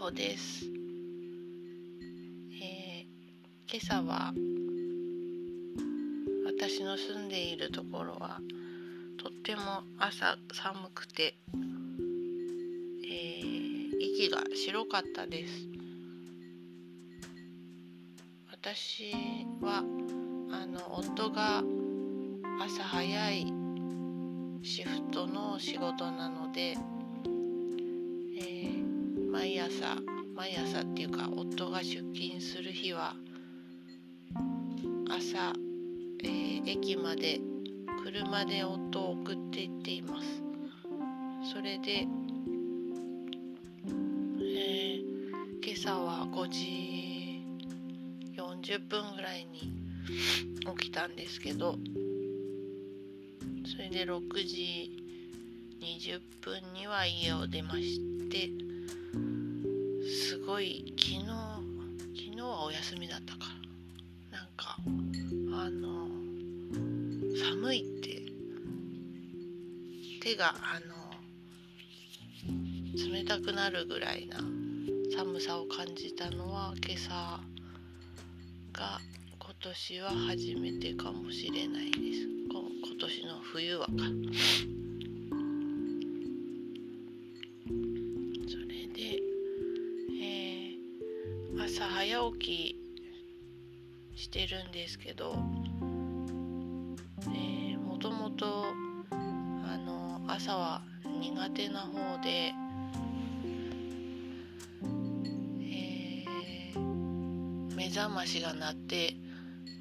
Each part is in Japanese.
ほです、えー今朝は私の住んでいるところはとっても朝寒くて、えー息が白かったです。私はあの夫が朝早いシフトの仕事なので、毎朝っていうか夫が出勤する日は朝、えー駅まで車で夫を送って行っています。それで、えー今朝は5時40分ぐらいに起きたんですけどそれで6時20分には家を出ましてごい昨日昨日はお休みだったか。らなんかあの寒いって手があの冷たくなるぐらいな寒さを感じたのは今朝が今年は初めてかもしれないです。今年の冬はか。してるんですけど、えーもともとあの朝は苦手な方で、えー目覚ましが鳴って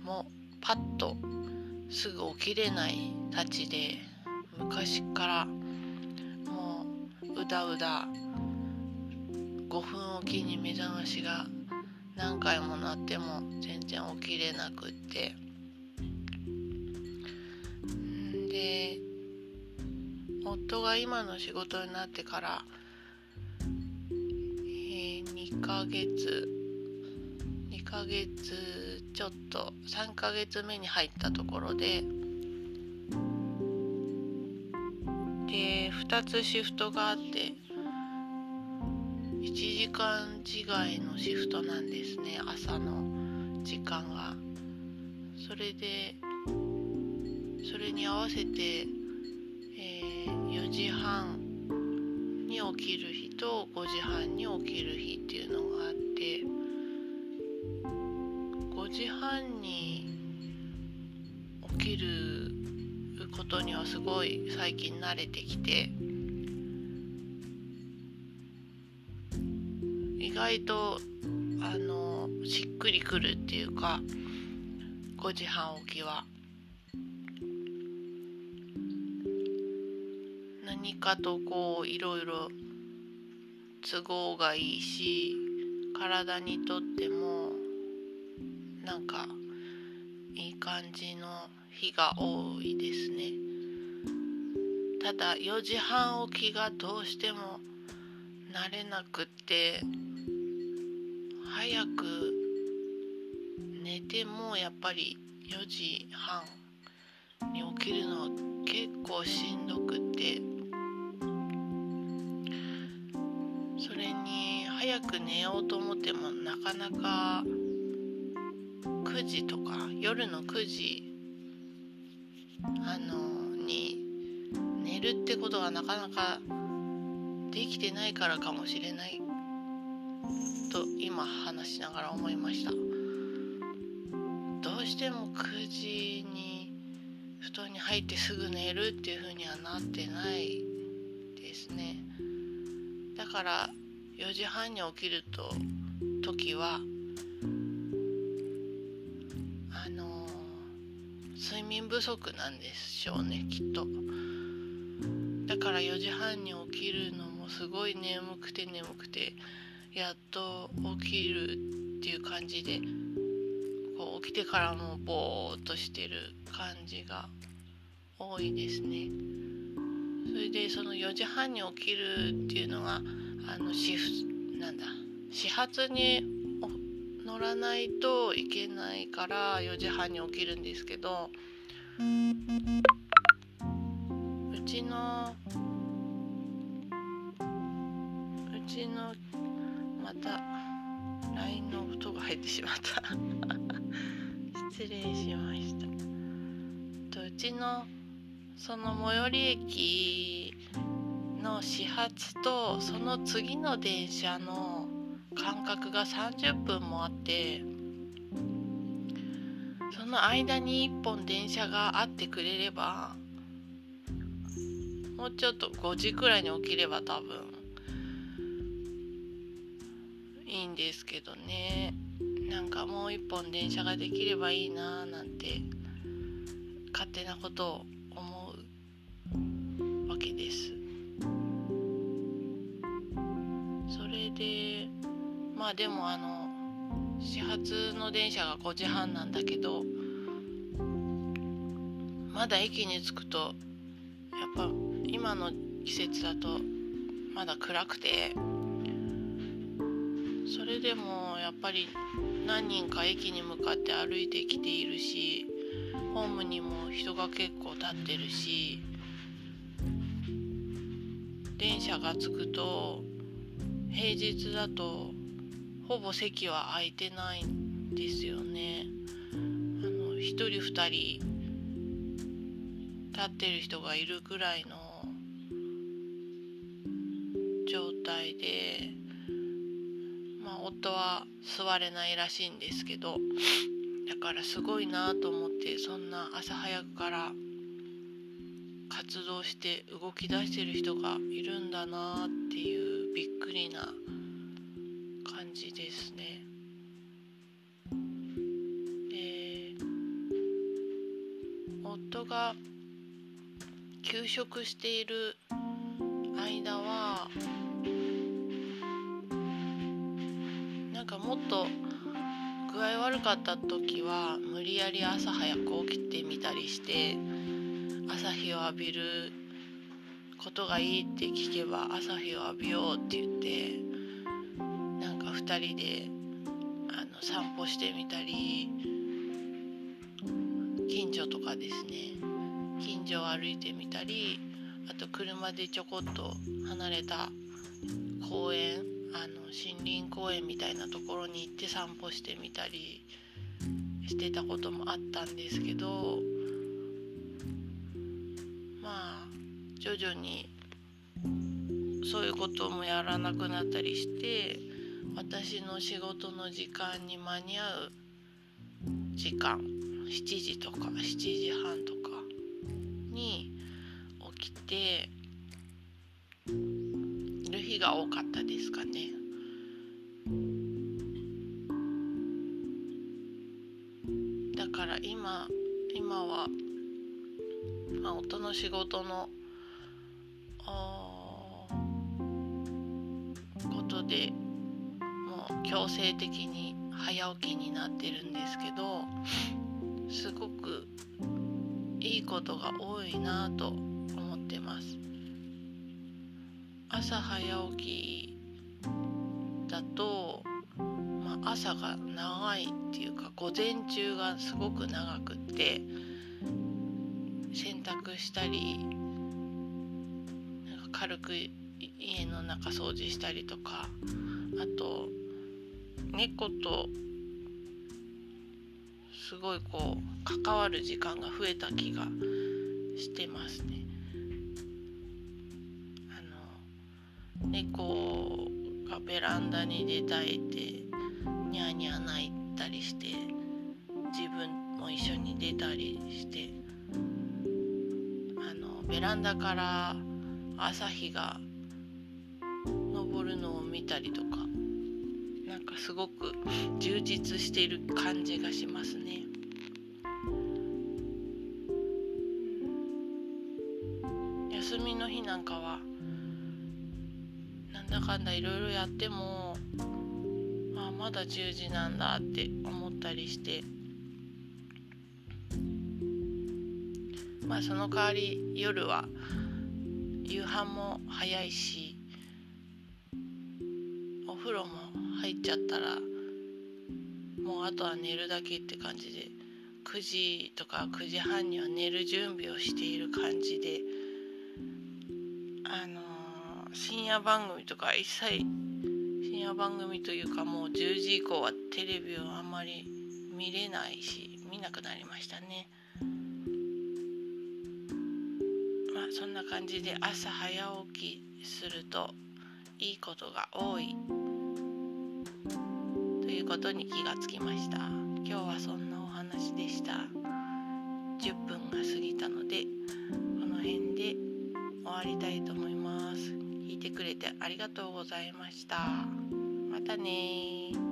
もうパッとすぐ起きれないたちで昔からもううだうだ5分おきに目覚ましが何回も鳴っても全然起きれなくって。で夫が今の仕事になってから、えー2ヶ月2ヶ月ちょっと3ヶ月目に入ったところでで2つシフトがあって1時間違いのシフトなんですね。朝の時間が。それでそれに合わせて、えー4時半に起きる日と5時半に起きる日っていうのがあって5時半に起きることにはすごい最近慣れてきて外とあのしっくりくるっていうか5時半起きは。何かとこういろいろ都合がいいし体にとってもなんかいい感じの日が多いですね。ただ4時半起きがどうしても慣れなくって早く寝てもやっぱり4時半に起きるの結構しんどくてそれに早く寝ようと思ってもなかなか9時とか夜の9時あのに寝るってことがなかなかできてないからかもしれないと今話しながら思いました。どうしても9時に布団に入ってすぐ寝るっていう風にはなってないですね。だから4時半に起きると時はあの睡眠不足なんでしょうねきっと。だから4時半に起きるのもすごい眠くて眠くてやっと起きるっていう感じでこう起きてからもぼーっとしてる感じが多いですね。それでその4時半に起きるっていうのがあのシフなんだ始発に乗らないといけないから4時半に起きるんですけどうちのうちのまた LINE の音が入ってしまった。失礼しました。うちのその最寄り駅の始発とその次の電車の間隔が30分もあってその間に1本電車があってくれればもうちょっと5時くらいに起きれば多分んですけどね。なんかもう一本電車ができればいいなーなんて勝手なことを思うわけです。それでまあでもあの始発の電車が5時半なんだけどまだ駅に着くとやっぱ今の季節だとまだ暗くてそれでもやっぱり何人か駅に向かって歩いてきているしホームにも人が結構立ってるし電車が着くと平日だとほぼ席は空いてないんですよね。あの1人2人立ってる人がいるくらいの状態で夫は座れないらしいんですけどだからすごいなと思ってそんな朝早くから活動して動き出してる人がいるんだなっていうびっくりな感じですね。で夫が休職している間はと具合悪かった時は無理やり朝早く起きてみたりして朝日を浴びることがいいって聞けば朝日を浴びようって言ってなんか2人であの散歩してみたり近所とかですね近所を歩いてみたりあと車でちょこっと離れた公園あの森林公園みたいなところに行って散歩してみたりしてたこともあったんですけどまあ徐々にそういうこともやらなくなったりして私の仕事の時間に間に合う時間7時とか7時半とかに起きてが多かったですかね。だから今今は、まあ、夫の仕事のことでもう強制的に早起きになってるんですけどすごくいいことが多いなと思ってます。朝早起きだと、まあ、朝が長いっていうか午前中がすごく長くって洗濯したりなんか軽く家の中掃除したりとかあと猫とすごいこう関わる時間が増えた気がしてますね。猫がベランダに出たいってニャーニャー泣いたりして自分も一緒に出たりしてあのベランダから朝日が昇るのを見たりとかなんかすごく充実している感じがしますね。休みの日なんかはかんだい。ろいろやっても、まあ、まだ10時なんだって思ったりして。まあその代わり夜は夕飯も早いしお風呂も入っちゃったらもうあとは寝るだけって感じで9時とか9時半には寝る準備をしている感じで深夜番組とか一切深夜番組というかもう10時以降はテレビをあんまり見れないし見なくなりましたね。まあそんな感じで朝早起きするといいことが多いということに気がつきました。今日はそんなお話でした。10分が過ぎたのでてありがとうございました。またね